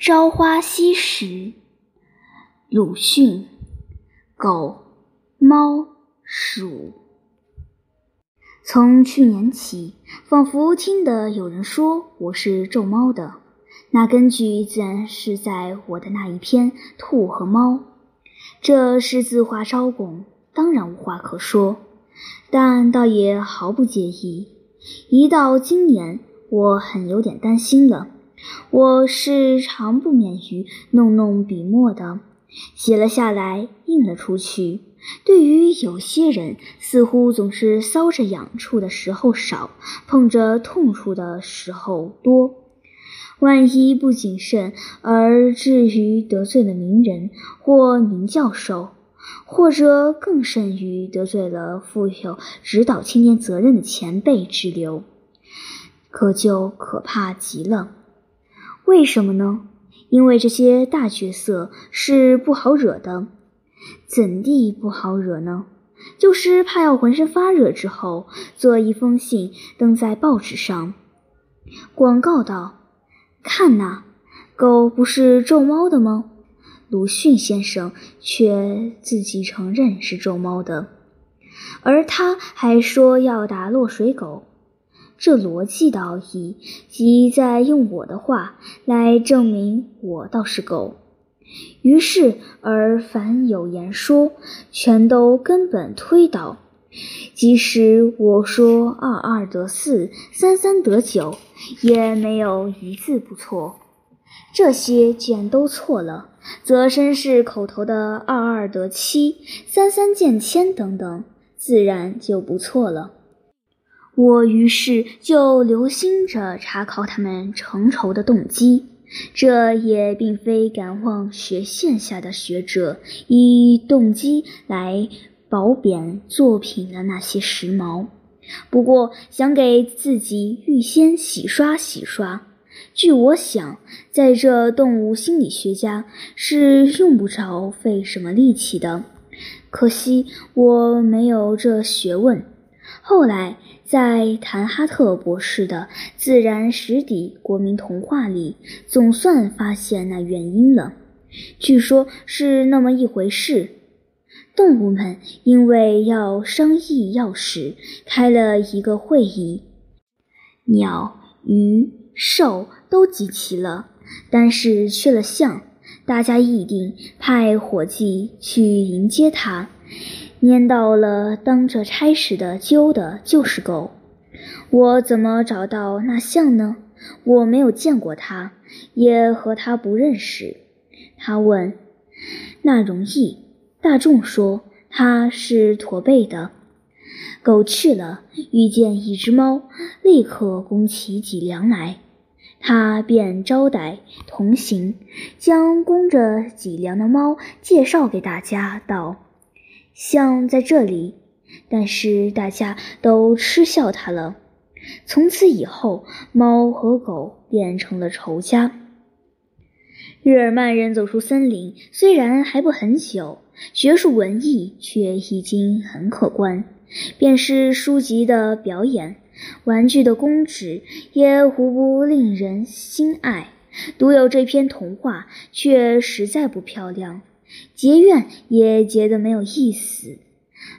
朝花夕拾，鲁迅。狗、猫、鼠。从去年起，仿佛听得有人说我是咒猫的，那根据自然是在我的那一篇《兔和猫》，这是自画招供，当然无话可说，但倒也毫不介意。一到今年，我很有点担心了。我是常不免于弄弄笔墨的，写了下来，印了出去。对于有些人，似乎总是搔着痒处的时候少，碰着痛处的时候多。万一不谨慎，而至于得罪了名人或名教授，或者更甚于得罪了负有指导青年责任的前辈之流，可就可怕极了。为什么呢？因为这些大角色是不好惹的。怎地不好惹呢？就是怕要浑身发热之后，做一封信登在报纸上，广告道：“看呐，狗不是咒猫的吗？”鲁迅先生却自己承认是咒猫的，而他还说要打落水狗。这逻辑的奥义，即在用我的话来证明我倒是狗。于是，而凡有言说，全都根本推倒。即使我说二二得四，三三得九，也没有一字不错。这些既然都错了，则绅士口头的二二得七，三三见千等等，自然就不错了。我于是就留心着查考他们成仇的动机，这也并非敢望学线下的学者以动机来褒贬作品的那些时髦，不过想给自己预先洗刷洗刷。据我想，在这动物心理学家是用不着费什么力气的，可惜我没有这学问。后来。在谭哈特博士的《自然史底国民童话》里，总算发现那原因了。据说是那么一回事：动物们因为要商议要事，开了一个会议，鸟、鱼、兽都集齐了，但是缺了象，大家议定派伙计去迎接他。拈到了当着差使的揪的就是狗，我怎么找到那象呢？我没有见过它，也和它不认识。他问：“那容易？”大众说：“它是驼背的。”狗去了，遇见一只猫，立刻弓起脊梁来，他便招待同行，将弓着脊梁的猫介绍给大家，道。像在这里，但是大家都嗤笑他了。从此以后，猫和狗变成了仇家。日耳曼人走出森林，虽然还不很久，学术文艺却已经很可观。便是书籍的表演，玩具的公职，也无不令人心爱。独有这篇童话，却实在不漂亮。结怨也结得没有意思。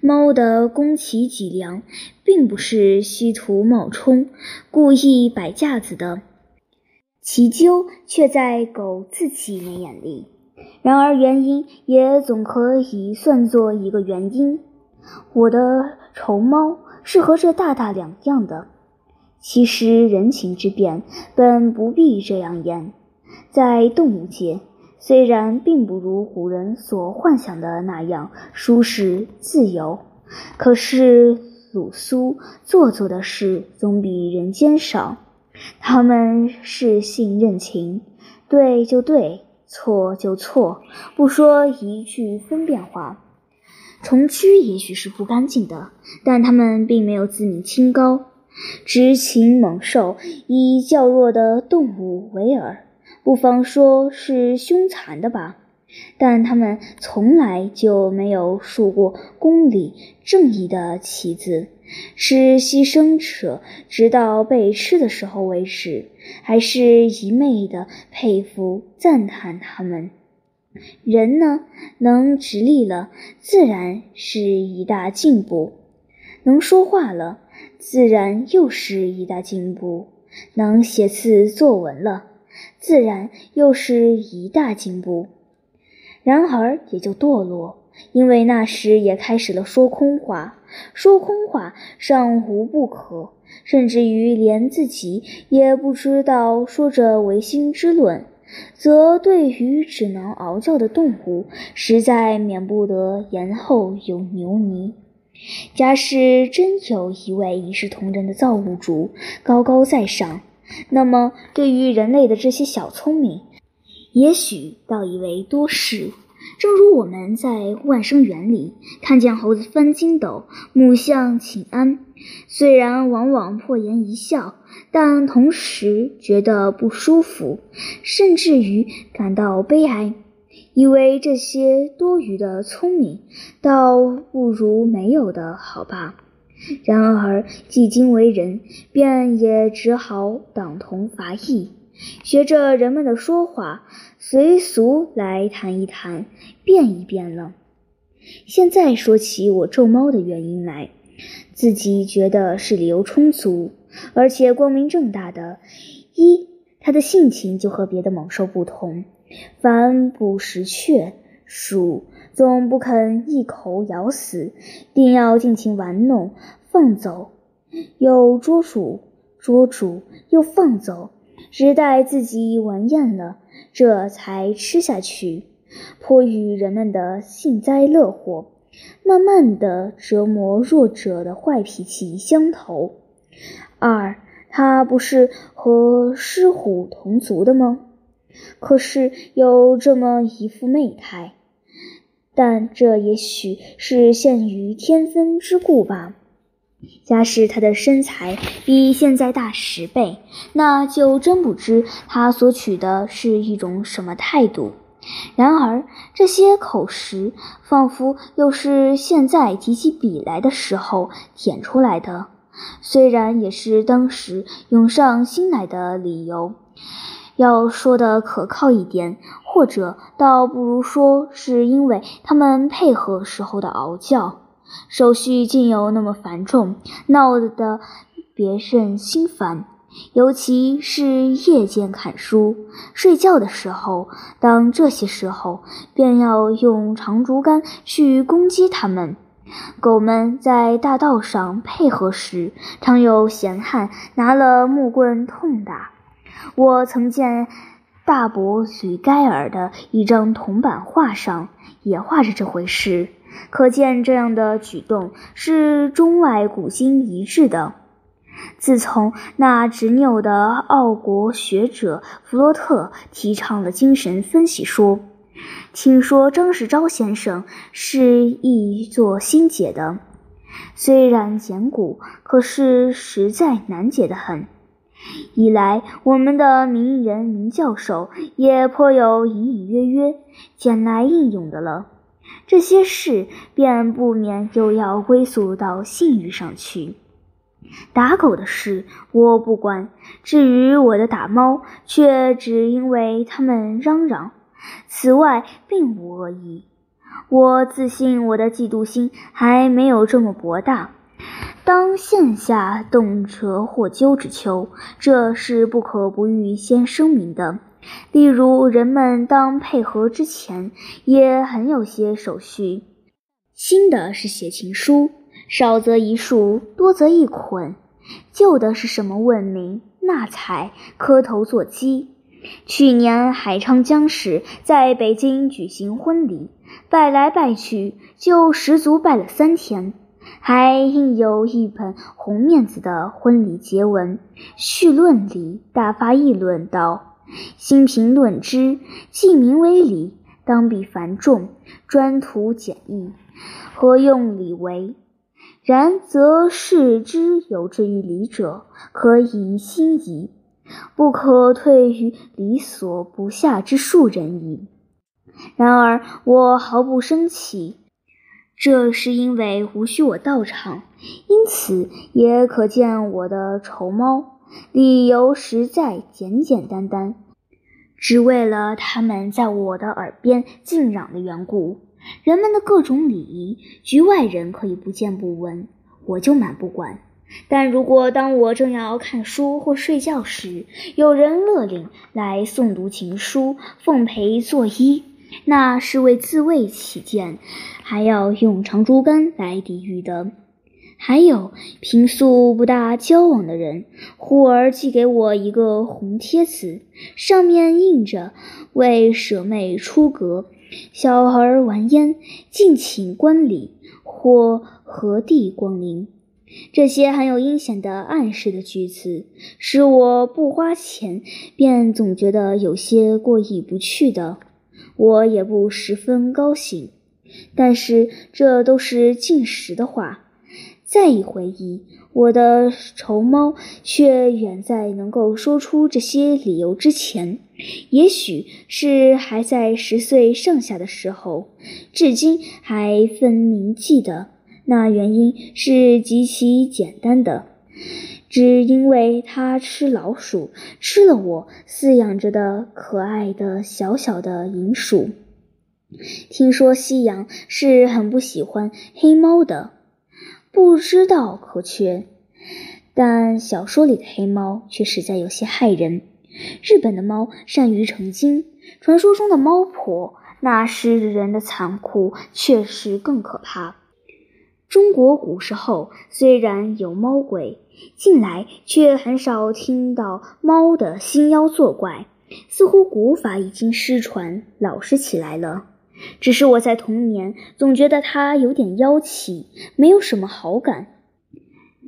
猫的弓起脊梁，并不是稀图冒充、故意摆架子的，其究却在狗自己人眼里。然而原因也总可以算作一个原因。我的丑猫是和这大大两样的。其实人情之变本不必这样言，在动物界。虽然并不如古人所幻想的那样舒适自由，可是鲁苏做作的事总比人间少。他们是信任情，对就对，错就错，不说一句分辨话。虫蛆也许是不干净的，但他们并没有自命清高。执情猛兽，以较弱的动物为饵。不妨说是凶残的吧。但他们从来就没有竖过公理正义的旗子，是牺牲者直到被吃的时候为止，还是一昧的佩服赞叹他们？人呢，能直立了，自然是一大进步；能说话了，自然又是一大进步；能写字作文了，自然又是一大进步。然而也就堕落，因为那时也开始了说空话。说空话尚无不可，甚至于连自己也不知道说着唯心之论。则对于只能嗷叫的动物，实在免不得言后有牛泥。假使真有一位一视同仁的造物主高高在上，那么对于人类的这些小聪明，也许倒以为多事。正如我们在万生园里看见猴子翻筋斗、母象请安，虽然往往破颜一笑，但同时觉得不舒服，甚至于感到悲哀，以为这些多余的聪明，倒不如没有的好吧。然而既今为人，便也只好党同伐异。学着人们的说话，随俗来谈一谈，变一变了。现在说起我咒猫的原因来，自己觉得是理由充足，而且光明正大的。一，它的性情就和别的猛兽不同，凡捕食雀鼠，总不肯一口咬死，定要尽情玩弄放走，又捉住，捉住又放走。只待自己玩厌了，这才吃下去，颇与人们的幸灾乐祸，慢慢的折磨弱者的坏脾气相投。二，他不是和狮虎同族的吗？可是有这么一副媚态，但这也许是限于天分之故吧。假使他的身材比现在大十倍，那就真不知他所取的是一种什么态度。然而这些口实，仿佛又是现在提起笔来的时候舔出来的，虽然也是当时涌上心来的理由。要说的可靠一点，或者倒不如说是因为他们配合时候的嗷叫。手续竟有那么繁重，闹得别人心烦。尤其是夜间看书、睡觉的时候，当这些时候，便要用长竹竿去攻击他们。狗们在大道上配合时，常有闲汉拿了木棍痛打。我曾见大伯吕盖尔的一张铜版画上，也画着这回事。可见，这样的举动是中外古今一致的。自从那执拗的奥国学者弗洛特提倡了精神分析说，听说张世钊先生是一做心解的，虽然简古，可是实在难解得很。一来，我们的名人名教授也颇有隐隐约约捡来应用的了。这些事便不免又要归宿到信誉上去。打狗的事我不管，至于我的打猫，却只因为他们嚷嚷，此外并无恶意。我自信我的嫉妒心还没有这么博大。当线下动辄或揪之秋，这是不可不预先声明的。例如，人们当配合之前，也很有些手续。新的是写情书，少则一束，多则一捆；旧的是什么问名、纳采、磕头作揖。去年海昌江氏在北京举行婚礼，拜来拜去，就十足拜了三天，还印有一本红面子的婚礼结文。序论里大发议论道。新评论之，既名为礼，当必繁重，专图简易，何用礼为？然则视之有志于礼者，可以心矣，不可退于礼所不下之庶人矣。然而我毫不生气，这是因为无需我到场，因此也可见我的仇猫。理由实在简简单单，只为了他们在我的耳边静嚷的缘故。人们的各种礼仪，局外人可以不见不闻，我就满不管。但如果当我正要看书或睡觉时，有人勒令来诵读情书，奉陪作揖，那是为自卫起见，还要用长竹竿来抵御的。还有平素不大交往的人，忽而寄给我一个红贴子，上面印着“为舍妹出阁，小儿玩焉，敬请观礼或何地光临”。这些含有阴险的暗示的句子，使我不花钱便总觉得有些过意不去的。我也不十分高兴，但是这都是进食的话。再一回忆，我的仇猫却远在能够说出这些理由之前，也许是还在十岁上下的时候，至今还分明记得。那原因是极其简单的，只因为它吃老鼠，吃了我饲养着的可爱的小小的银鼠。听说西洋是很不喜欢黑猫的。不知道可缺，但小说里的黑猫却实在有些害人。日本的猫善于成精，传说中的猫婆那诗人的残酷却是更可怕。中国古时候虽然有猫鬼，近来却很少听到猫的心妖作怪，似乎古法已经失传，老实起来了。只是我在童年总觉得它有点妖气，没有什么好感。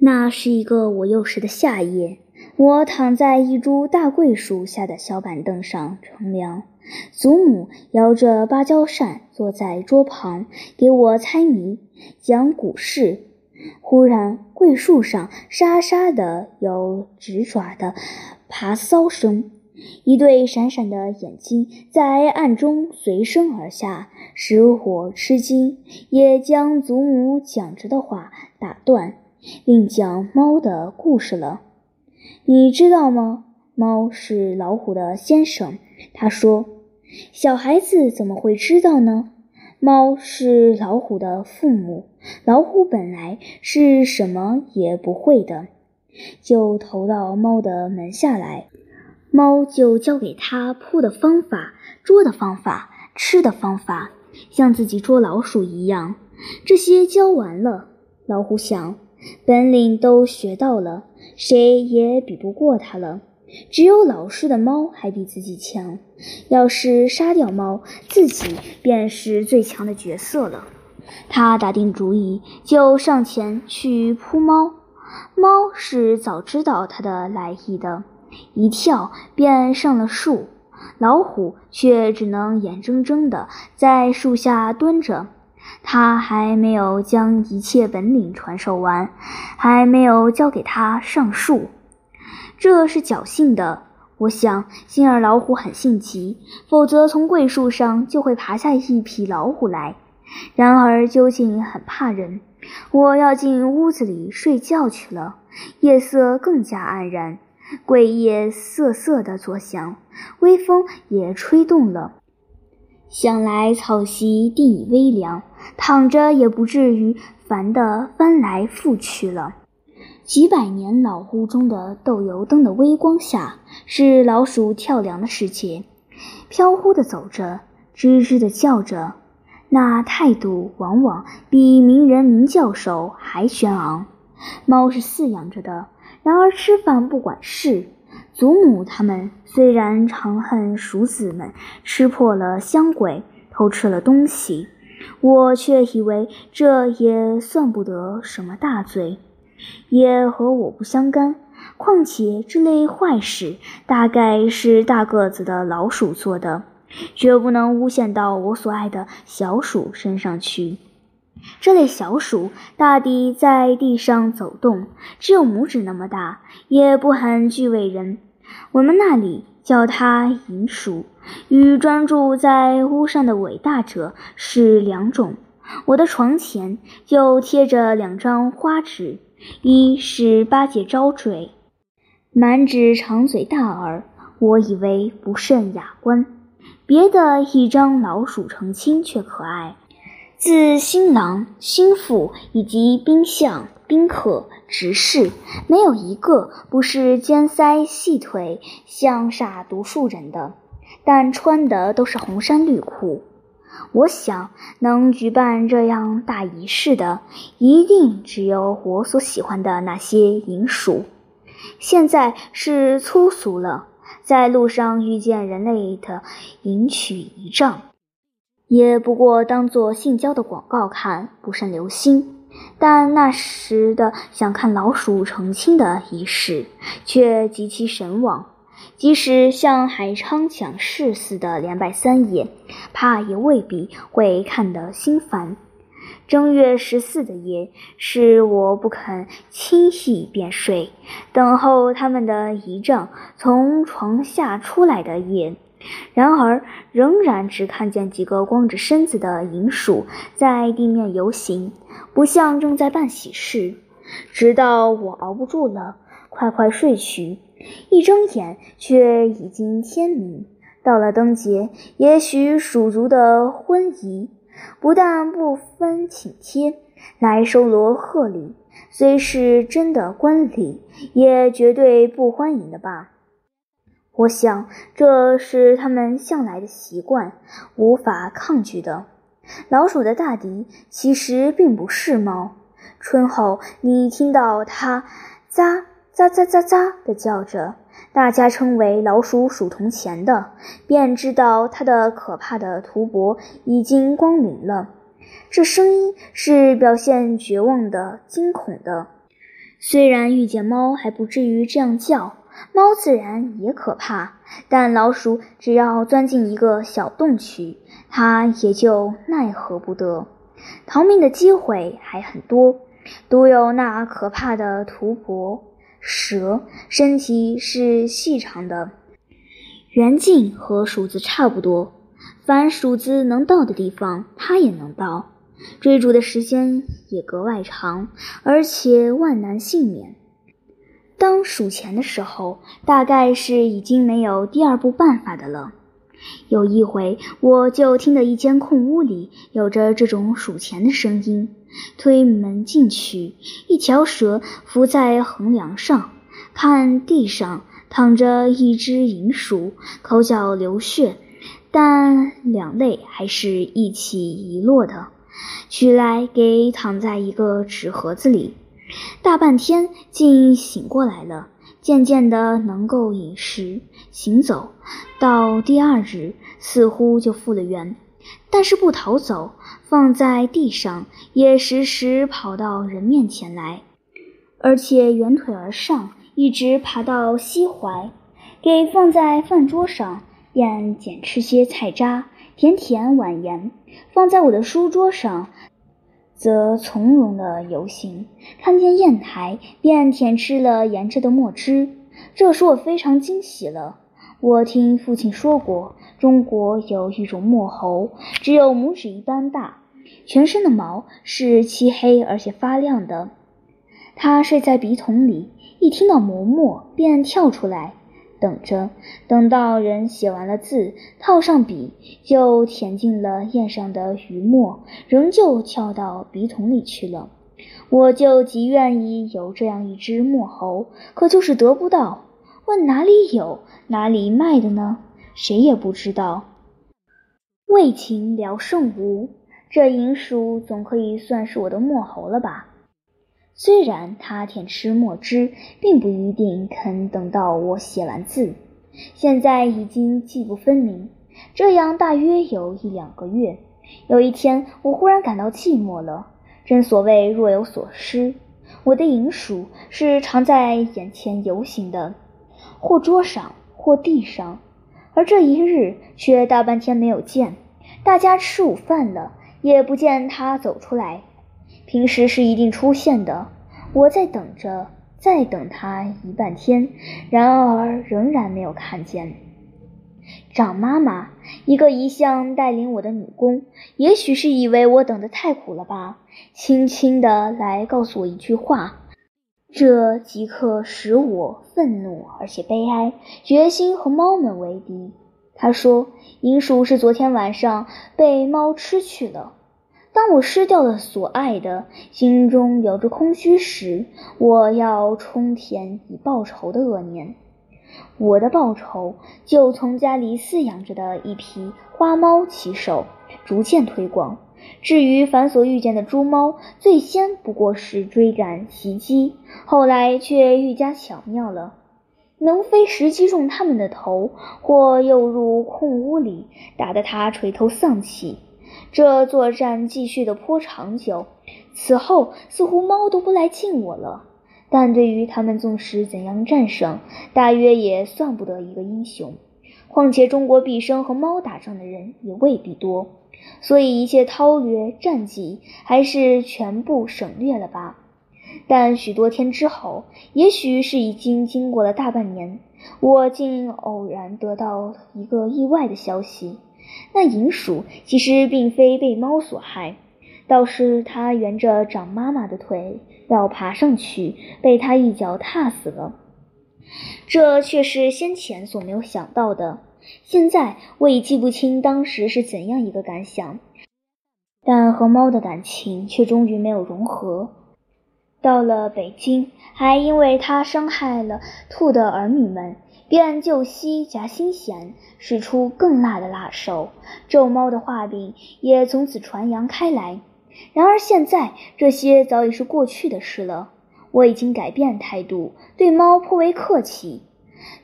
那是一个我幼时的夏夜，我躺在一株大桂树下的小板凳上乘凉，祖母摇着芭蕉扇坐在桌旁给我猜谜、讲古事。忽然，桂树上沙沙的有纸爪的爬搔声。一对闪闪的眼睛在暗中随声而下，使我吃惊，也将祖母讲着的话打断，另讲猫的故事了。你知道吗？猫是老虎的先生。他说：“小孩子怎么会知道呢？”猫是老虎的父母，老虎本来是什么也不会的，就投到猫的门下来。猫就教给他扑的方法、捉的方法、吃的方法，像自己捉老鼠一样。这些教完了，老虎想，本领都学到了，谁也比不过他了。只有老实的猫还比自己强。要是杀掉猫，自己便是最强的角色了。他打定主意，就上前去扑猫。猫是早知道他的来意的。一跳便上了树，老虎却只能眼睁睁地在树下蹲着。他还没有将一切本领传授完，还没有教给他上树。这是侥幸的，我想，幸而老虎很性急，否则从桂树上就会爬下一匹老虎来。然而究竟很怕人，我要进屋子里睡觉去了。夜色更加黯然。桂叶瑟瑟的作响，微风也吹动了。想来草席定已微凉，躺着也不至于烦得翻来覆去了。几百年老屋中的豆油灯的微光下，是老鼠跳梁的世界，飘忽地走着，吱吱地叫着，那态度往往比名人名教授还轩昂。猫是饲养着的。然而吃饭不管事，祖母他们虽然常恨鼠子们吃破了香柜，偷吃了东西，我却以为这也算不得什么大罪，也和我不相干。况且这类坏事大概是大个子的老鼠做的，绝不能诬陷到我所爱的小鼠身上去。这类小鼠大抵在地上走动，只有拇指那么大，也不很惧畏人。我们那里叫它银鼠，与专注在屋上的伟大者是两种。我的床前就贴着两张花纸，一是八戒招赘，满纸长嘴大耳，我以为不甚雅观；别的一张老鼠成亲却可爱，自新郎、新妇以及宾相、宾客、执事，没有一个不是尖腮细腿、像煞读书人的，但穿的都是红衫绿裤。我想，能举办这样大仪式的，一定只有我所喜欢的那些银鼠。现在是粗俗了，在路上遇见人类的迎娶仪仗，也不过当做性交的广告看，不甚留心。但那时的想看老鼠成亲的仪式，却极其神往。即使像海昌讲事似的连拜三夜，怕也未必会看得心烦。正月十四的夜是我不肯轻易便睡，等候他们的仪仗从床下出来的夜。然而，仍然只看见几个光着身子的银鼠在地面游行，不像正在办喜事。直到我熬不住了，快快睡去。一睁眼，却已经天明。到了灯节，也许蜀族的婚仪不但不分请帖来收罗贺礼，虽是真的官礼，也绝对不欢迎的吧。我想，这是他们向来的习惯，无法抗拒的。老鼠的大敌其实并不是猫。春后，你听到它咂。喳喳喳喳地叫着，大家称为老鼠鼠铜钱的，便知道它的可怕的图博已经光明了。这声音是表现绝望的、惊恐的。虽然遇见猫还不至于这样叫，猫自然也可怕，但老鼠只要钻进一个小洞去，它也就奈何不得。逃命的机会还很多，独有那可怕的图博。蛇身体是细长的，圆径和鼠子差不多。凡鼠子能到的地方，它也能到。追逐的时间也格外长，而且万难幸免。当数钱的时候，大概是已经没有第二步办法的了。有一回，我就听得一间空屋里有着这种数钱的声音。推门进去，一条蛇伏在横梁上，看地上躺着一只银鼠，口角流血，但两泪还是一起一落的。取来给躺在一个纸盒子里，大半天竟醒过来了，渐渐的能够饮食行走，到第二日似乎就复了原。但是不逃走，放在地上也时时跑到人面前来，而且圆腿而上，一直爬到膝怀。给放在饭桌上，便捡吃些菜渣，舔舔碗沿；放在我的书桌上，则从容的游行。看见砚台，便舔吃了沿着的墨汁。这使我非常惊喜了。我听父亲说过。中国有一种墨猴，只有拇指一般大，全身的毛是漆黑而且发亮的。它睡在笔筒里，一听到磨墨便跳出来，等着，等到人写完了字，套上笔，就舔进了砚上的余墨，仍旧跳到笔筒里去了。我就极愿意有这样一只墨猴，可就是得不到。问哪里有，哪里卖的呢？谁也不知道。为情聊胜无，这银鼠总可以算是我的墨猴了吧？虽然它舔吃墨汁，并不一定肯等到我写完字。现在已经记不分明，这样大约有一两个月。有一天，我忽然感到寂寞了。正所谓若有所失，我的银鼠是常在眼前游行的，或桌上，或地上。而这一日却大半天没有见，大家吃午饭了，也不见他走出来。平时是一定出现的，我在等着，再等他一半天，然而仍然没有看见。长妈妈，一个一向带领我的女工，也许是以为我等得太苦了吧，轻轻地来告诉我一句话，这即刻使我愤怒而且悲哀，决心和猫们为敌。他说：“银鼠是昨天晚上被猫吃去了。当我失掉了所爱的，心中有着空虚时，我要充填以报仇的恶念。我的报仇就从家里饲养着的一匹花猫起手，逐渐推广。至于凡所遇见的猪猫，最先不过是追赶袭击，后来却愈加巧妙了。”能飞时击中他们的头，或诱入空屋里，打得他垂头丧气。这作战继续的颇长久。此后，似乎猫都不来近我了。但对于他们纵使怎样战胜，大约也算不得一个英雄。况且中国毕生和猫打仗的人也未必多，所以一切韬略战绩，还是全部省略了吧。但许多天之后，也许是已经经过了大半年，我竟偶然得到一个意外的消息：那银鼠其实并非被猫所害，倒是它沿着长妈妈的腿要爬上去，被它一脚踏死了。这却是先前所没有想到的。现在我已记不清当时是怎样一个感想，但和猫的感情却终于没有融合。到了北京，还因为他伤害了兔的儿女们，便旧息夹心弦，使出更辣的辣手。咒猫的画饼也从此传扬开来。然而现在，这些早已是过去的事了。我已经改变态度，对猫颇为客气。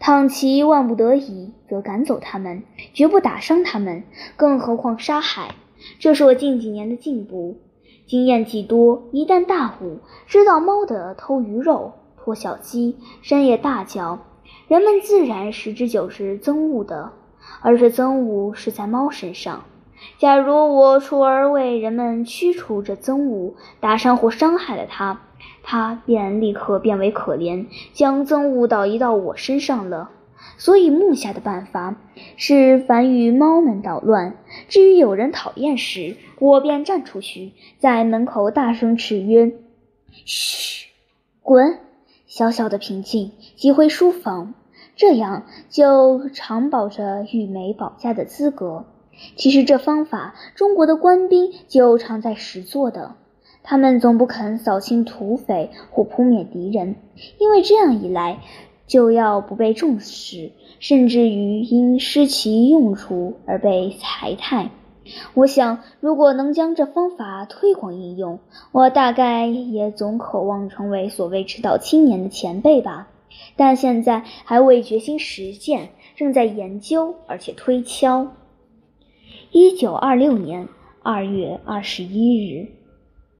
倘其万不得已，则赶走它们，绝不打伤它们，更何况杀害。这是我近几年的进步。经验既多，一旦大悟，知道猫的偷鱼肉、拖小鸡、深夜大叫，人们自然十之九是憎恶的，而这憎恶是在猫身上。假如我出而为人们驱除这憎恶，打伤或伤害了它，他便立刻变为可怜，将憎恶导移到我身上了。所以，目下的办法是凡与猫们捣乱。至于有人讨厌时，我便站出去，在门口大声斥曰：“嘘，滚！”小小的平静，即回书房，这样就常保着玉梅保家的资格。其实这方法，中国的官兵就常在实做的。他们总不肯扫清土匪或扑灭敌人，因为这样一来。就要不被重视，甚至于因失其用处而被裁汰。我想，如果能将这方法推广应用，我大概也总渴望成为所谓指导青年的前辈吧。但现在还未决心实践，正在研究而且推敲。一九二六年二月二十一日。